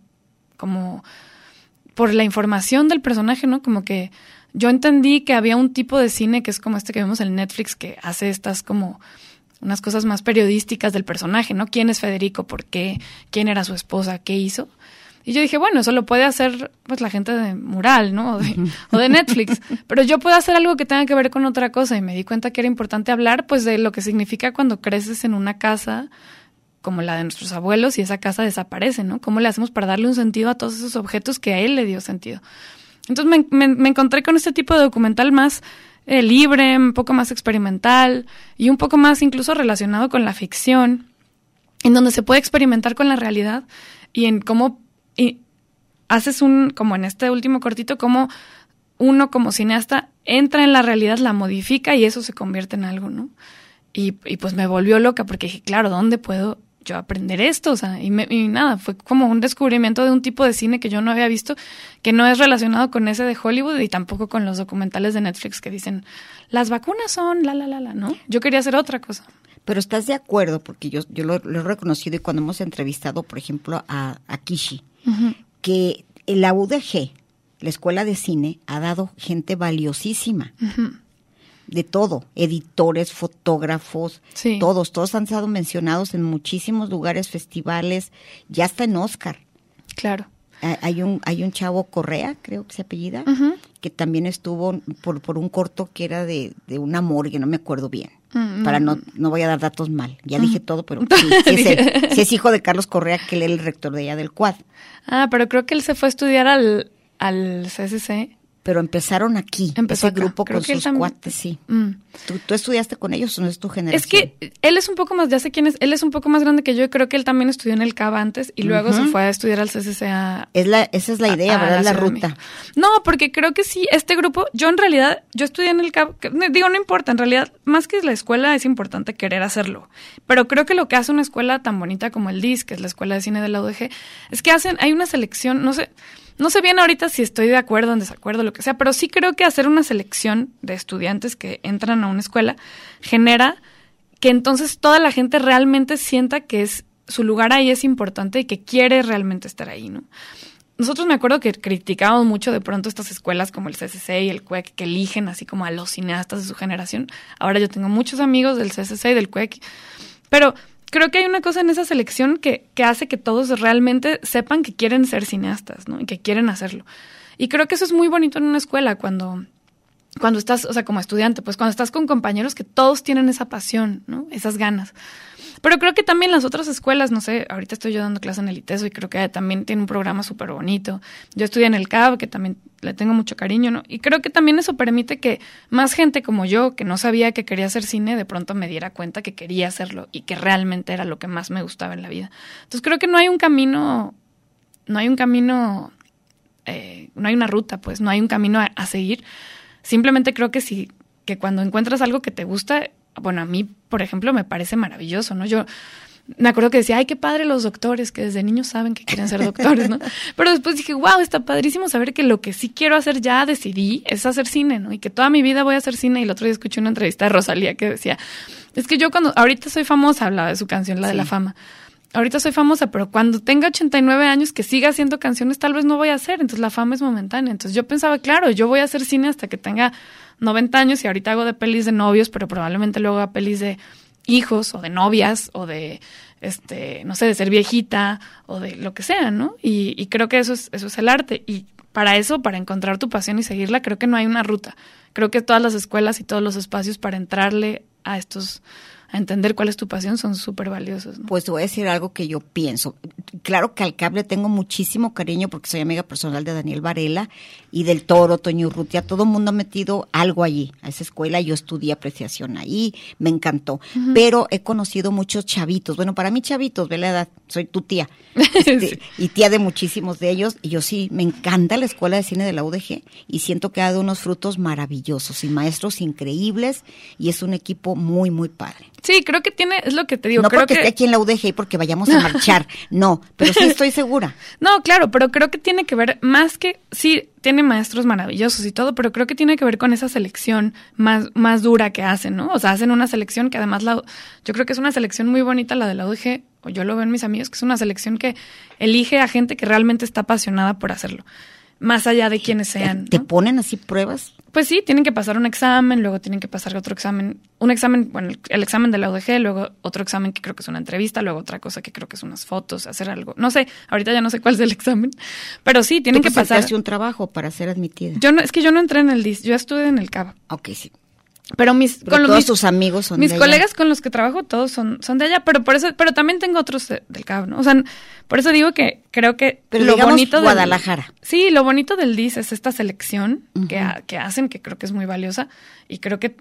como por la información del personaje, ¿no? Como que yo entendí que había un tipo de cine que es como este que vemos en Netflix, que hace estas como unas cosas más periodísticas del personaje, ¿no? ¿Quién es Federico? ¿Por qué? ¿Quién era su esposa? ¿Qué hizo? Y yo dije, bueno, eso lo puede hacer pues la gente de Mural, ¿no? O de, o de Netflix. Pero yo puedo hacer algo que tenga que ver con otra cosa. Y me di cuenta que era importante hablar pues de lo que significa cuando creces en una casa como la de nuestros abuelos y esa casa desaparece, ¿no? ¿Cómo le hacemos para darle un sentido a todos esos objetos que a él le dio sentido? Entonces me, me- me encontré con este tipo de documental más eh, libre, un poco más experimental y un poco más incluso relacionado con la ficción, en donde se puede experimentar con la realidad y en cómo y haces un, como en este último cortito, cómo uno como cineasta entra en la realidad, la modifica y eso se convierte en algo, ¿no? Y, y pues me volvió loca porque dije, claro, ¿dónde puedo yo aprender esto? O sea, y, me- y nada, fue como un descubrimiento de un tipo de cine que yo no había visto, que no es relacionado con ese de Hollywood y tampoco con los documentales de Netflix que dicen, las vacunas son la, la, la, la, ¿no? Yo quería hacer otra cosa. Pero estás de acuerdo, porque yo, yo lo, lo he reconocido y cuando hemos entrevistado, por ejemplo, a, a Kishi, que la UDG, la Escuela de Cine, ha dado gente valiosísima. De todo, editores, fotógrafos, Sí. todos, todos han sido mencionados en muchísimos lugares, festivales, ya está en Oscar. Claro. Hay un, hay un chavo Correa, creo que se apellida, que también estuvo por, por un corto que era de, de una morgue, no me acuerdo bien. Mm, Para mm. no, no voy a dar datos mal. Ya Mm. dije todo, pero [LAUGHS] sí, sí es, él. Sí es hijo de Carlos Correa, que él era el rector de allá del Quad. Ah, pero creo que él se fue a estudiar al, al CCC. Pero empezaron aquí, Empezó ese acá. grupo Creo con sus también- cuates, sí. Mm. ¿Tú, tú estudiaste con ellos o no es tu generación? Es que él es un poco más, ya sé quién es, él es un poco más grande que yo creo que él también estudió en el CAB antes y luego se fue a estudiar al CCCA. Es la, esa es la idea, a- a ¿verdad? La, ruta. No, porque creo que sí, este grupo, yo en realidad, yo estudié en el CAB, que- no, digo, no importa, en realidad, más que la escuela es importante querer hacerlo. Pero creo que lo que hace una escuela tan bonita como el DIS, que es la Escuela de Cine de la UDG, es que hacen, hay una selección, no sé, no sé bien ahorita si estoy de acuerdo o en desacuerdo, lo que sea, pero sí creo que hacer una selección de estudiantes que entran a una escuela genera que entonces toda la gente realmente sienta que es su lugar ahí es importante y que quiere realmente estar ahí, ¿no? Nosotros me acuerdo que criticábamos mucho de pronto estas escuelas como el CCC y el CUEC que eligen así como a los cineastas de su generación. Ahora yo tengo muchos amigos del CCC y del CUEC, pero creo que hay una cosa en esa selección que, que hace que todos realmente sepan que quieren ser cineastas, ¿no? Y que quieren hacerlo. Y creo que eso es muy bonito en una escuela cuando, cuando estás, o sea, como estudiante, pues cuando estás con compañeros que todos tienen esa pasión, ¿no? Esas ganas. Pero creo que también las otras escuelas, no sé, ahorita estoy yo dando clase en el ITESO y creo que también tiene un programa súper bonito. Yo estudié en el CAB, que también le tengo mucho cariño, ¿no? Y creo que también eso permite que más gente como yo, que no sabía que quería hacer cine, de pronto me diera cuenta que quería hacerlo y que realmente era lo que más me gustaba en la vida. Entonces creo que no hay un camino, no hay un camino, eh, no hay una ruta, pues, no hay un camino a, a seguir. Simplemente creo que sí, que cuando encuentras algo que te gusta, bueno, a mí, por ejemplo, me parece maravilloso, ¿no? Yo me acuerdo que decía, ay, qué padre los doctores, que desde niños saben que quieren ser doctores, ¿no? [LAUGHS] Pero después dije, wow, está padrísimo saber que lo que sí quiero hacer ya decidí es hacer cine, ¿no? Y que toda mi vida voy a hacer cine. Y el otro día escuché una entrevista de Rosalía que decía, es que yo cuando, ahorita soy famosa, hablaba de su canción, la de la fama. Ahorita soy famosa, pero cuando tenga 89 años que siga haciendo canciones, tal vez no voy a hacer. Entonces la fama es momentánea. Entonces yo pensaba, claro, yo voy a hacer cine hasta que tenga 90 años y ahorita hago de pelis de novios, pero probablemente luego haga pelis de hijos o de novias o de, este, no sé, de ser viejita o de lo que sea, ¿no? Y, y creo que eso es, eso es el arte. Y para eso, para encontrar tu pasión y seguirla, creo que no hay una ruta. Creo que todas las escuelas y todos los espacios para entrarle a estos entender cuál es tu pasión son súper valiosos. ¿no? Pues te voy a decir algo que yo pienso. Claro que al cable tengo muchísimo cariño porque soy amiga personal de Daniel Varela y del Toro, Toño Urrutia. Todo el mundo ha metido algo allí, a esa escuela. Yo estudié apreciación ahí, me encantó. Pero he conocido muchos chavitos. Bueno, para mí chavitos, ve la edad, soy tu tía. [LAUGHS] Este, Y tía de muchísimos de ellos. Y yo sí, me encanta la escuela de cine de la UDG y siento que ha dado unos frutos maravillosos y maestros increíbles y es un equipo muy, muy padre. Sí, creo que tiene, es lo que te digo. no creo porque que, esté aquí en la UDG y porque vayamos a [LAUGHS] marchar, no, pero sí estoy segura. No, claro, pero creo que tiene que ver más que, sí, tiene maestros maravillosos y todo, pero creo que tiene que ver con esa selección más, más dura que hacen, ¿no? O sea, hacen una selección que además la, yo creo que es una selección muy bonita la de la UDG, o yo lo veo en mis amigos, que es una selección que elige a gente que realmente está apasionada por hacerlo, más allá de quienes sean. ¿Te ponen así pruebas? Pues sí, tienen que pasar un examen, luego tienen que pasar otro examen, un examen, bueno, el, el examen de la UDG, luego otro examen que creo que es una entrevista, luego otra cosa que creo que es unas fotos, hacer algo. No sé, ahorita ya no sé cuál es el [LAUGHS] examen, pero sí, tienen Tú que pasar. un trabajo para ser admitida. Yo no, es que yo no entré en el DIS, yo estudié en el CAB. Ok, sí. Pero mis, Pero los- todos mis- tus amigos son mis de allá. colegas con los que trabajo todos son, son de allá, pero por eso, pero también tengo otros de- del CAB, ¿no? O sea, por eso digo que creo que Pero lo bonito del- Guadalajara. sí, lo bonito del DIS es esta selección que, ha- que hacen, que creo que es muy valiosa, y creo que,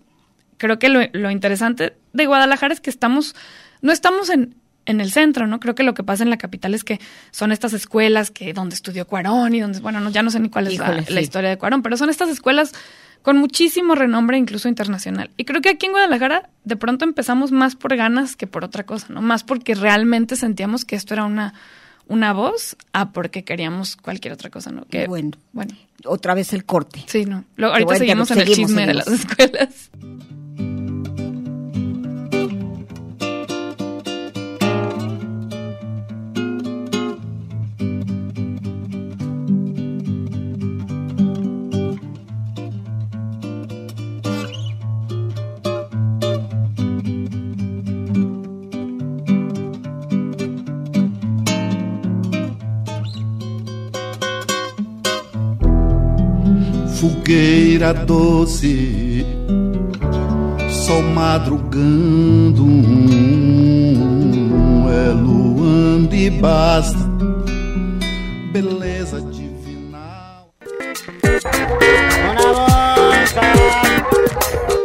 creo que lo, lo interesante de Guadalajara es que estamos, no estamos en, en el centro, ¿no? Creo que lo que pasa en la capital es que son estas escuelas que donde estudió Cuarón y donde, bueno, no, ya no sé ni cuál es la- Híjole, la sí. historia de Cuarón, pero son estas escuelas con muchísimo renombre, incluso internacional. Y creo que aquí en Guadalajara de pronto empezamos más por ganas que por otra cosa, ¿no? Más porque realmente sentíamos que esto era una, una voz a porque queríamos cualquier otra cosa, ¿no? Que, Bueno. bueno. Otra vez el corte. Sí, no. Qué ahorita bueno, seguimos en el seguimos, chisme de las escuelas. Fogueira doce, sol madrugando, é luando e basta,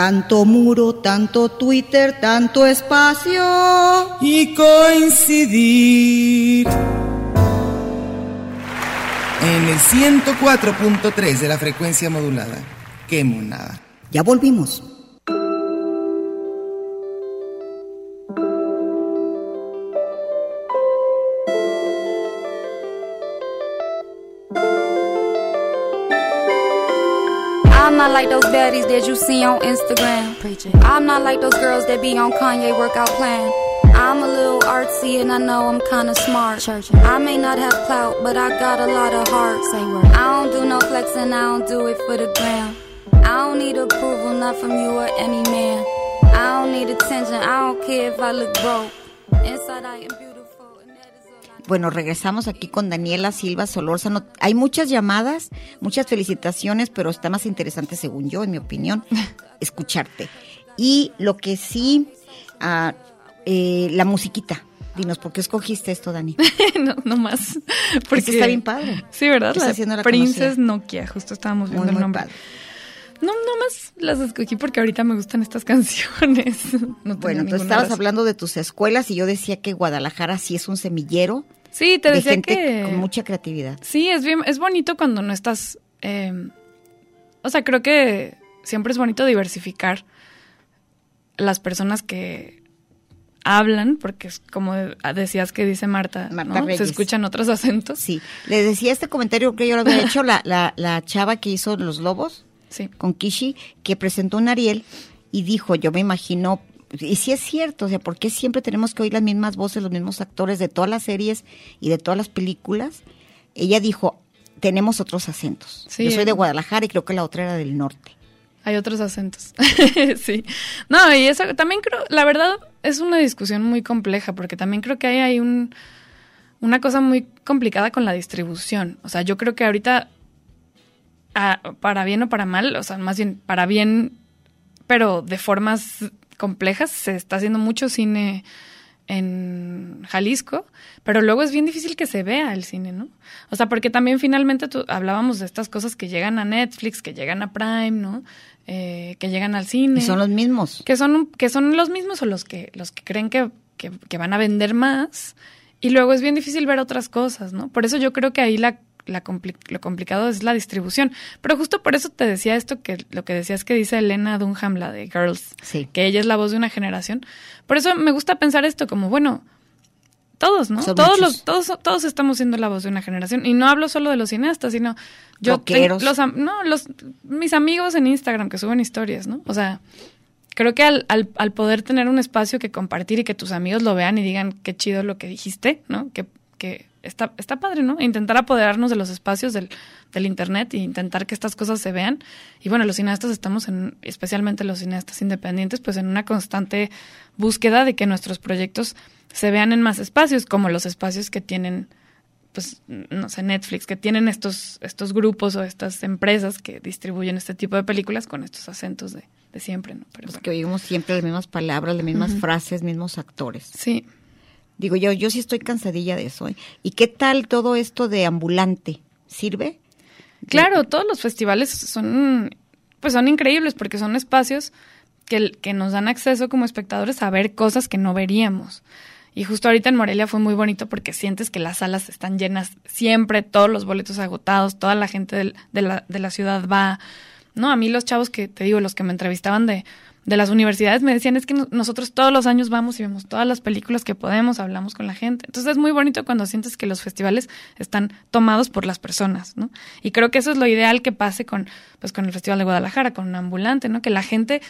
Tanto muro, tanto Twitter, tanto espacio. Y coincidir. En el 104.3 de la frecuencia modulada. Qué monada. Ya volvimos. That you see on Instagram. I'm not like those girls that be on Kanye workout plan. I'm a little artsy and I know I'm kinda smart. I may not have clout, but I got a lot of heart. Say? I don't do no flexing, I don't do it for the gram. I don't need approval, not from you or any man. I don't need attention, I don't care if I look broke. Inside I am beautiful. Bueno, regresamos aquí con Daniela Silva Solórzano. Hay muchas llamadas, muchas felicitaciones, pero está más interesante, según yo, en mi opinión, [LAUGHS] escucharte. Y lo que sí, ah, eh, la musiquita. Dinos, ¿por qué escogiste esto, Dani? [LAUGHS] no, no más. Porque Es que está bien padre. Sí, ¿verdad? La haciéndola Princess. Nokia, justo estábamos viendo Muy, el muy nombre. padre. No, nomás las escogí porque ahorita me gustan estas [LAUGHS] canciones. No Bueno, tú estabas razón. hablando de tus escuelas y yo decía que Guadalajara sí es un semillero Sí, te de decía gente que con mucha creatividad. Sí, es bien, es bonito cuando no estás. eh, o sea, creo que siempre es bonito diversificar las personas que hablan, porque es como decías que dice Marta, Marta ¿no? Reyes. se escuchan otros acentos. Sí, le decía este comentario que yo lo había hecho, la, la, la chava que hizo Los Lobos Sí. con Kishi, que presentó un Ariel y dijo, yo me imagino, y sí es cierto, o sea, ¿por qué siempre tenemos que oír las mismas voces, los mismos actores de todas las series y de todas las películas? Ella dijo, tenemos otros acentos. Sí. Yo soy de Guadalajara y creo que la otra era del norte. Hay otros acentos. [LAUGHS] sí. No, y eso también creo, la verdad es una discusión muy compleja, porque también creo que hay, hay un, una cosa muy complicada con la distribución. O sea, yo creo que ahorita, para bien o para mal, o sea, más bien para bien, pero de formas complejas, se está haciendo mucho cine en Jalisco, pero luego es bien difícil que se vea el cine, ¿no? O sea, porque también finalmente tú- hablábamos de estas cosas que llegan a Netflix, que llegan a Prime, ¿no? Eh, que llegan al cine. Y son los mismos. Que son, que son los mismos o los que, los que creen que, que, que van a vender más. Y luego es bien difícil ver otras cosas, ¿no? Por eso yo creo que ahí la, la compli- lo complicado es la distribución. Pero justo por eso te decía esto, que lo que decías que dice Elena Dunham, la de Girls, Sí. que ella es la voz de una generación. Por eso me gusta pensar esto como, bueno, todos, ¿no? Son todos muchos. los, todos, todos estamos siendo la voz de una generación. Y no hablo solo de los cineastas, sino yo tengo- los, no, los, mis amigos en Instagram que suben historias, ¿no? O sea, creo que al, al, al poder tener un espacio que compartir y que tus amigos lo vean y digan qué chido lo que dijiste, ¿no? Que, que está, está padre, ¿no? Intentar apoderarnos de los espacios del, del internet e intentar que estas cosas se vean. Y bueno, los cineastas estamos en, especialmente los cineastas independientes, pues en una constante búsqueda de que nuestros proyectos se vean en más espacios, como los espacios que tienen pues, no sé, Netflix, que tienen estos, estos grupos o estas empresas que distribuyen este tipo de películas con estos acentos de, de siempre, ¿no? Pero Pues bueno. que oímos siempre las mismas palabras, las mismas Ujú. frases, mismos actores. Sí. Digo, yo, yo sí estoy cansadilla de eso. ¿eh? ¿Y qué tal todo esto de ambulante? ¿Sirve? Claro, todos los festivales son, pues son increíbles porque son espacios que, que nos dan acceso como espectadores a ver cosas que no veríamos. Y justo ahorita en Morelia fue muy bonito porque sientes que las salas están llenas siempre, todos los boletos agotados, toda la gente de, la, de la ciudad va. No, a mí los chavos que te digo, los que me entrevistaban de, de las universidades me decían es que no- nosotros todos los años vamos y vemos todas las películas que podemos, hablamos con la gente. Entonces es muy bonito cuando sientes que los festivales están tomados por las personas, ¿no? Y creo que eso es lo ideal que pase con, pues, con el Festival de Guadalajara, con un ambulante, ¿no? Que la gente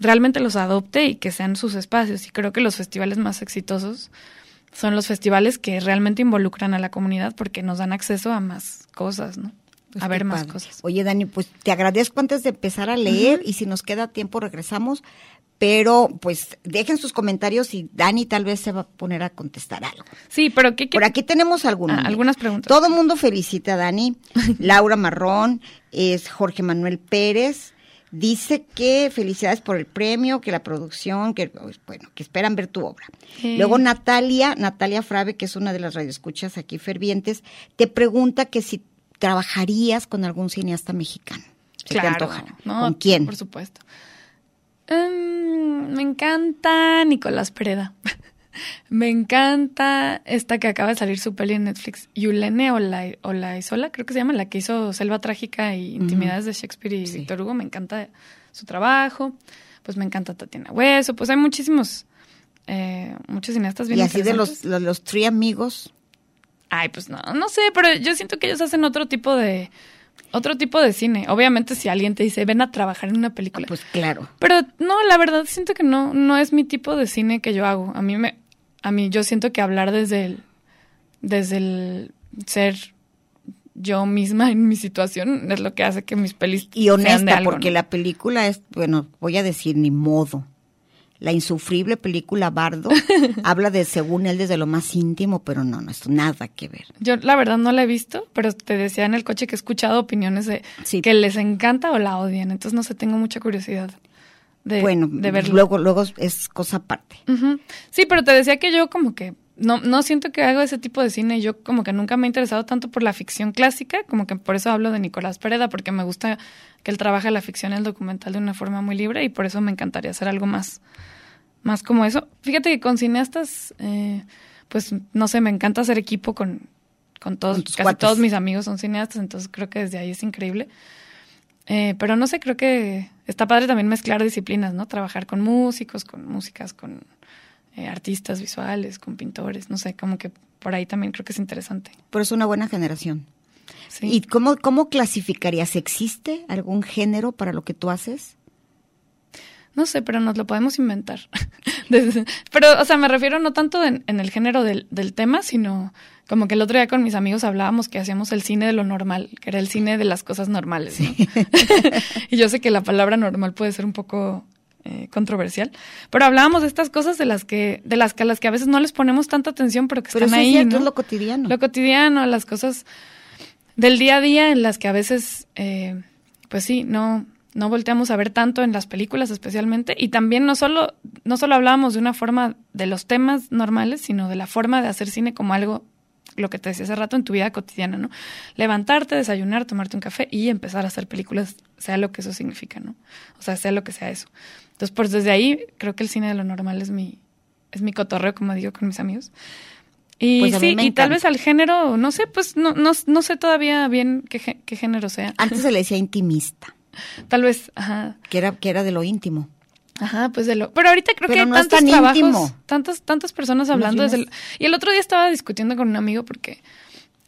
realmente los adopte y que sean sus espacios. Y creo que los festivales más exitosos son los festivales que realmente involucran a la comunidad porque nos dan acceso a más cosas, ¿no? Pues a ver más padre. cosas. Oye, Dani, pues te agradezco antes de empezar a leer y si nos queda tiempo regresamos. Pero pues dejen sus comentarios y Dani tal vez se va a poner a contestar algo. Sí, pero ¿qué, qué- Por aquí tenemos algunas. Ah, algunas preguntas. Todo el mundo felicita a Dani. [LAUGHS] Laura Marrón, es Jorge Manuel Pérez. Dice que felicidades por el premio, que la producción, que pues, bueno, que esperan ver tu obra. Sí. Luego Natalia, Natalia Frave, que es una de las radioescuchas aquí fervientes, te pregunta que si trabajarías con algún cineasta mexicano. ¿Se te Claro, no, ¿Con quién? Por supuesto. Em, me encanta Nicolás Pereda. [LAUGHS] me encanta esta que acaba de salir su peli en Netflix, Yulene Olai- Olaizola, creo que se llama, la que hizo Selva Trágica y Intimidades de Shakespeare y Víctor Hugo. Me encanta su trabajo. Pues me encanta Tatiana Hueso. Pues hay muchísimos, eh, muchos cineastas bien Y así de los, los, los tri amigos. Ay, pues no, no sé, pero yo siento que ellos hacen otro tipo de... otro tipo de cine. Obviamente si alguien te dice, ven a trabajar en una película. Pues claro. Pero no, la verdad siento que no, no es mi tipo de cine que yo hago. A mí me, a mí yo siento que hablar desde el, desde el ser yo misma en mi situación es lo que hace que mis pelis Y sean de honesta, algo, porque ¿no? la película es, bueno, voy a decir ni modo. La insufrible película Bardo [LAUGHS] habla de, según él, desde lo más íntimo, pero no, no es nada que ver. Yo la verdad no la he visto, pero te decía en el coche que he escuchado opiniones de que les encanta o la odian. Entonces no sé, tengo mucha curiosidad de, bueno, de verlo. luego, luego es cosa aparte. Sí, pero te decía que yo como que no, no siento que hago ese tipo de cine. Yo como que nunca me he interesado tanto por la ficción clásica, como que por eso hablo de Nicolás Pereda, porque me gusta que él trabaja la ficción y el documental de una forma muy libre y por eso me encantaría hacer algo más, más como eso. Fíjate que con cineastas, eh, pues no sé, me encanta hacer equipo con, con todos, Con casi cuates. todos mis amigos son cineastas, entonces creo que desde ahí es increíble. Eh, pero no sé, creo que está padre también mezclar disciplinas, ¿no? Trabajar con músicos, con músicas, con eh, artistas visuales, con pintores, no sé, como que por ahí también creo que es interesante. Pero es una buena generación. Sí. ¿Y cómo, cómo clasificarías? ¿Existe algún género para lo que tú haces? No sé, pero nos lo podemos inventar. [LAUGHS] Desde- pero, o sea, me refiero no tanto en, en el género del, del tema, sino como que el otro día con mis amigos hablábamos que hacíamos el cine de lo normal, que era el cine de las cosas normales. ¿no? [LAUGHS] y yo sé que la palabra normal puede ser un poco eh, controversial, pero hablábamos de estas cosas de las que, de las que a las que a veces no les ponemos tanta atención, pero que Pero están eso es ahí, cierto, ¿no? es lo cotidiano. Lo cotidiano, las cosas del día a día en las que a veces, eh, pues sí, no, no volteamos a ver tanto en las películas especialmente. Y también no solo, no solo hablábamos de una forma de los temas normales, sino de la forma de hacer cine como algo, lo que te decía hace rato, en tu vida cotidiana, ¿no? Levantarte, desayunar, tomarte un café y empezar a hacer películas, sea lo que eso significa, ¿no? O sea, sea lo que sea eso. Entonces, pues desde ahí creo que el cine de lo normal es mi, es mi cotorreo, como digo con mis amigos. Y Pues sí, y tal vez al género, no sé, pues no, no, no sé todavía bien qué, qué género sea. Antes se le decía intimista, [LAUGHS] Tal vez, ajá. que era, que era de lo íntimo. Ajá, pues de lo. Pero ahorita creo Pero que hay no tantos tan trabajos, íntimo. tantas, tantas personas hablando desde el, Y el otro día estaba discutiendo con un amigo porque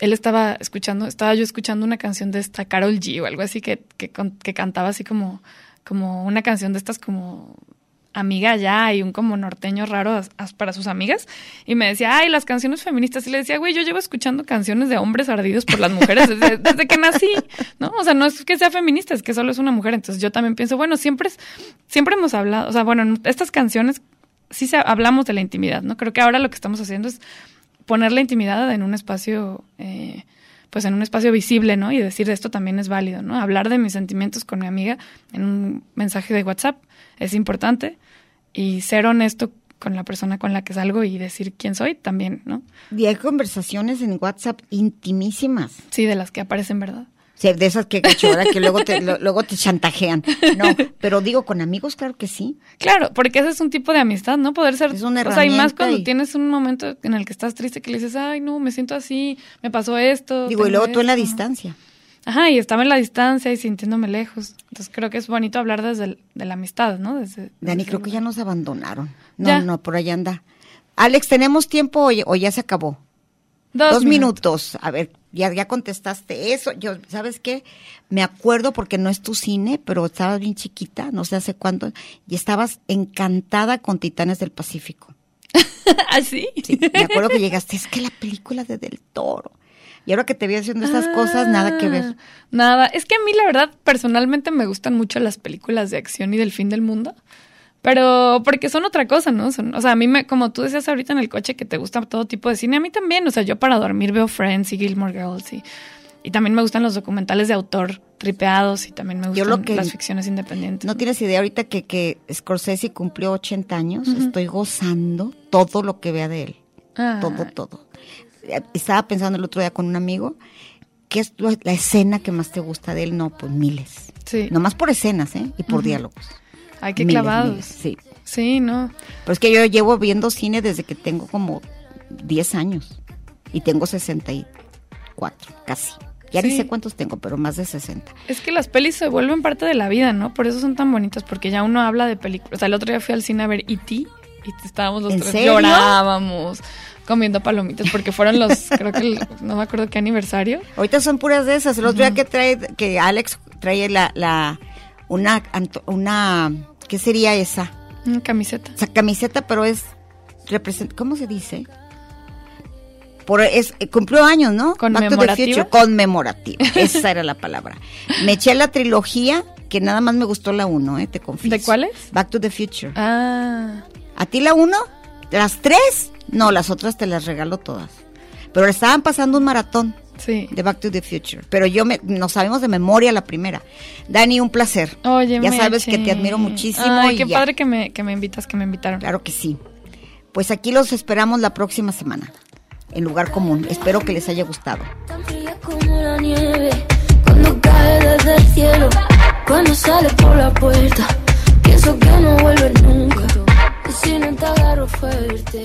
él estaba escuchando, estaba yo escuchando una canción de esta Carol G o algo así que, que, que cantaba así como, como una canción de estas como amiga ya y un como norteño raro para sus amigas y me decía, ay, las canciones feministas y le decía, güey, yo llevo escuchando canciones de hombres ardidos por las mujeres [LAUGHS] desde, que nací, ¿no? O sea, no es que sea feminista, es que solo es una mujer, entonces yo también pienso, bueno, siempre es, siempre hemos hablado, o sea, bueno, en estas canciones sí se, hablamos de la intimidad, ¿no? Creo que ahora lo que estamos haciendo es poner la intimidad en un espacio, eh, pues en un espacio visible, ¿no? Y decir esto también es válido, ¿no? Hablar de mis sentimientos con mi amiga en un mensaje de WhatsApp es importante y ser honesto con la persona con la que salgo y decir quién soy también, ¿no? Y hay conversaciones en WhatsApp intimísimas. Sí, de las que aparecen, ¿verdad? De esas que cachorra que luego te, lo- luego te chantajean. No, pero digo, con amigos, claro que sí. Claro, porque ese es un tipo de amistad, ¿no? Poder ser... Es una O sea, y más herramienta cuando y- tienes un momento en el que estás triste que le dices, ay, no, me siento así, me pasó esto. Digo, y luego tú en la esto". distancia. Ajá, y estaba en la distancia y sintiéndome lejos. Entonces creo que es bonito hablar desde el- de la amistad, ¿no? Desde, Dani, creo el- que ya nos abandonaron. No, Ya. no, por allá anda. Alex, ¿tenemos tiempo o, o ya se acabó? Dos minutos. A ver, ya, ya contestaste eso. Yo, ¿sabes qué? Me acuerdo porque no es tu cine, pero estabas bien chiquita, no sé hace cuánto, y estabas encantada con Titanes del Pacífico. [LAUGHS] ¿Ah, sí? Sí, me acuerdo que llegaste, es que la película de Del Toro. Y ahora que te vi haciendo estas cosas, nada que ver. Ah, Nada, es que a mí la verdad personalmente me gustan mucho las películas de acción y del fin del mundo. Pero porque son otra cosa, ¿no? Son- o sea, a mí me, como tú decías ahorita en el coche que te gusta todo tipo de cine, a mí también, o sea, yo para dormir veo Friends y Gilmore Girls y, y también me gustan los documentales de autor tripeados y también me Yo gustan lo que- las ficciones independientes. No tienes idea ahorita que, que Scorsese cumplió 80 años, estoy gozando todo lo que vea de él. Ah. Todo, todo. Estaba pensando el otro día con un amigo, ¿qué es la escena que más te gusta de él? No, pues miles. Sí. Nomás por escenas, ¿eh? Y por diálogos. Ay, qué Miles, clavados. miles, sí. Sí, no. Pero es que yo llevo viendo cine desde que tengo como 10 años. Y tengo 64, casi. Ya ni sé cuántos tengo, pero más de 60. Es que las pelis se vuelven parte de la vida, ¿no? Por eso son tan bonitas, porque ya uno habla de películas. O sea, el otro día fui al cine a ver E.T. y estábamos los ¿En tres serio? llorábamos. comiendo palomitas porque fueron los, [LAUGHS] creo que el- no me acuerdo qué aniversario. Ahorita son puras de esas. El otro día que trae, que Alex trae la, la, una, una, ¿qué sería esa? Una camiseta. Esa camiseta, pero es, represent- ¿cómo se dice? Por, es, eh, cumplió años, ¿no? ¿Conmemorativa? Conmemorativa. [LAUGHS] Esa era la palabra. Me eché la trilogía, que nada más me gustó la uno, eh, te confieso. ¿De cuáles? Back to the Future. Ah, ¿A ti la uno? ¿Las tres? No, las otras te las regalo todas. Pero estaban pasando un maratón sí. de Back to the Future. Pero yo me, no sabemos de memoria la primera. Dani, un placer. Oye, ya sabes Meche. que te admiro muchísimo. Ay, y qué ya. padre que me, que me invitas, que me invitaron. Claro que sí. Pues aquí los esperamos la próxima semana. En lugar común. Espero que les haya gustado. como la nieve cuando cae desde el cielo, cuando sale por la puerta. Pienso que no vuelve nunca. Y si no te agarro fuerte.